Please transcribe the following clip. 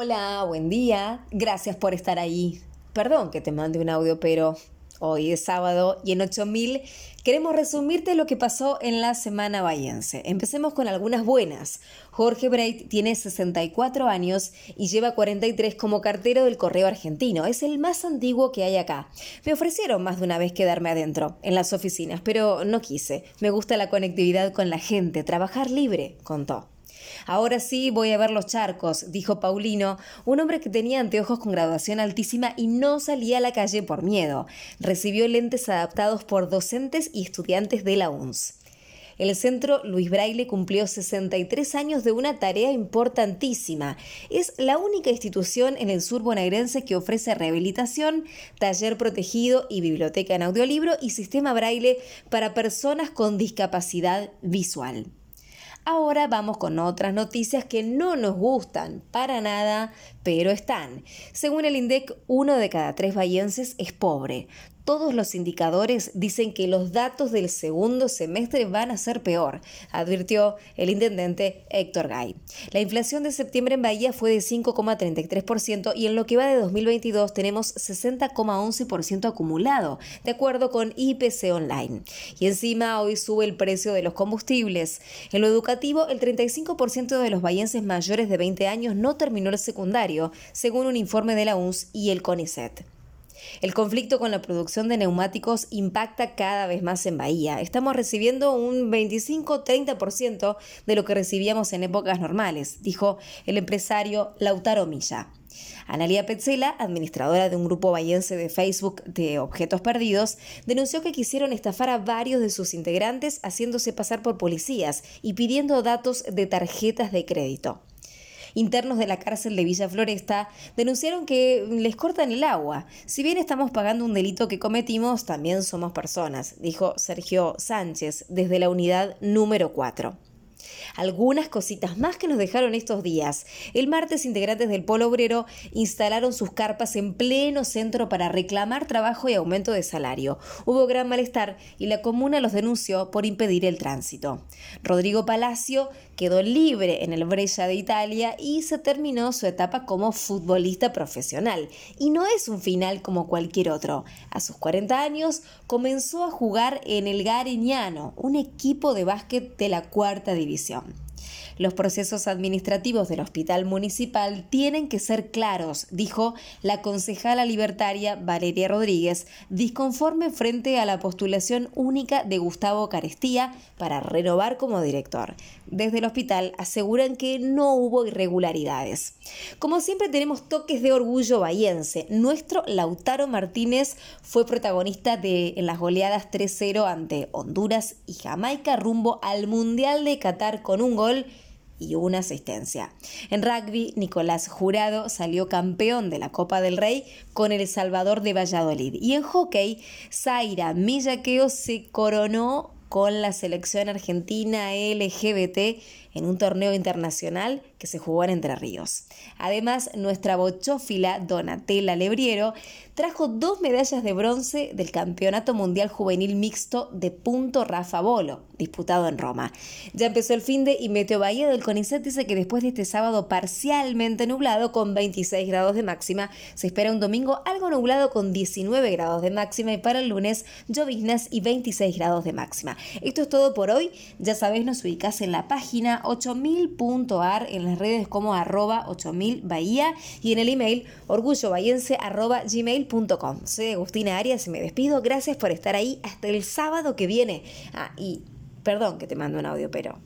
Hola, buen día. Gracias por estar ahí. Perdón que te mande un audio, pero hoy es sábado y en 8000 queremos resumirte lo que pasó en la semana bahiense. Empecemos con algunas buenas. Jorge Breit tiene 64 años y lleva 43 como cartero del Correo Argentino. Es el más antiguo que hay acá. Me ofrecieron más de una vez quedarme adentro, en las oficinas, pero no quise. Me gusta la conectividad con la gente, trabajar libre, contó. Ahora sí voy a ver los charcos, dijo Paulino, un hombre que tenía anteojos con graduación altísima y no salía a la calle por miedo. Recibió lentes adaptados por docentes y estudiantes de la UNS. El centro Luis Braille cumplió 63 años de una tarea importantísima. Es la única institución en el sur bonaerense que ofrece rehabilitación, taller protegido y biblioteca en audiolibro y sistema Braille para personas con discapacidad visual. Ahora vamos con otras noticias que no nos gustan para nada, pero están. Según el INDEC, uno de cada tres bahienses es pobre todos los indicadores dicen que los datos del segundo semestre van a ser peor, advirtió el intendente Héctor Gay. La inflación de septiembre en Bahía fue de 5,33% y en lo que va de 2022 tenemos 60,11% acumulado, de acuerdo con IPC Online. Y encima hoy sube el precio de los combustibles. En lo educativo, el 35% de los bahienses mayores de 20 años no terminó el secundario, según un informe de la UNS y el CONICET. El conflicto con la producción de neumáticos impacta cada vez más en Bahía. Estamos recibiendo un 25-30% de lo que recibíamos en épocas normales, dijo el empresario Lautaro Milla. Analia Petzela, administradora de un grupo bahiense de Facebook de objetos perdidos, denunció que quisieron estafar a varios de sus integrantes haciéndose pasar por policías y pidiendo datos de tarjetas de crédito. Internos de la cárcel de Villa Floresta denunciaron que les cortan el agua. Si bien estamos pagando un delito que cometimos, también somos personas, dijo Sergio Sánchez desde la unidad número 4. Algunas cositas más que nos dejaron estos días. El martes, integrantes del Polo Obrero instalaron sus carpas en pleno centro para reclamar trabajo y aumento de salario. Hubo gran malestar y la comuna los denunció por impedir el tránsito. Rodrigo Palacio quedó libre en el Brescia de Italia y se terminó su etapa como futbolista profesional. Y no es un final como cualquier otro. A sus 40 años comenzó a jugar en el Gareñano, un equipo de básquet de la cuarta división. televisión. Los procesos administrativos del hospital municipal tienen que ser claros, dijo la concejala libertaria Valeria Rodríguez, disconforme frente a la postulación única de Gustavo Carestía para renovar como director. Desde el hospital aseguran que no hubo irregularidades. Como siempre tenemos toques de orgullo bahiense. Nuestro Lautaro Martínez fue protagonista de en las goleadas 3-0 ante Honduras y Jamaica rumbo al Mundial de Qatar con un gol y una asistencia. En rugby, Nicolás Jurado salió campeón de la Copa del Rey con El Salvador de Valladolid. Y en hockey, Zaira Millaqueo se coronó con la selección argentina LGBT en un torneo internacional que se jugó en Entre Ríos. Además, nuestra bochófila Donatella Lebriero trajo dos medallas de bronce del Campeonato Mundial Juvenil Mixto de Punto Rafa Bolo, disputado en Roma. Ya empezó el fin de y Meteo Bahía del CONICET dice que después de este sábado parcialmente nublado con 26 grados de máxima, se espera un domingo algo nublado con 19 grados de máxima y para el lunes lloviznas y 26 grados de máxima. Esto es todo por hoy. Ya sabes, nos ubicás en la página 8000.ar en las redes como arroba 8000 Bahía y en el email orgullobahiense arroba gmail.com. Soy Agustina Arias y me despido. Gracias por estar ahí hasta el sábado que viene. Ah, y perdón que te mando un audio, pero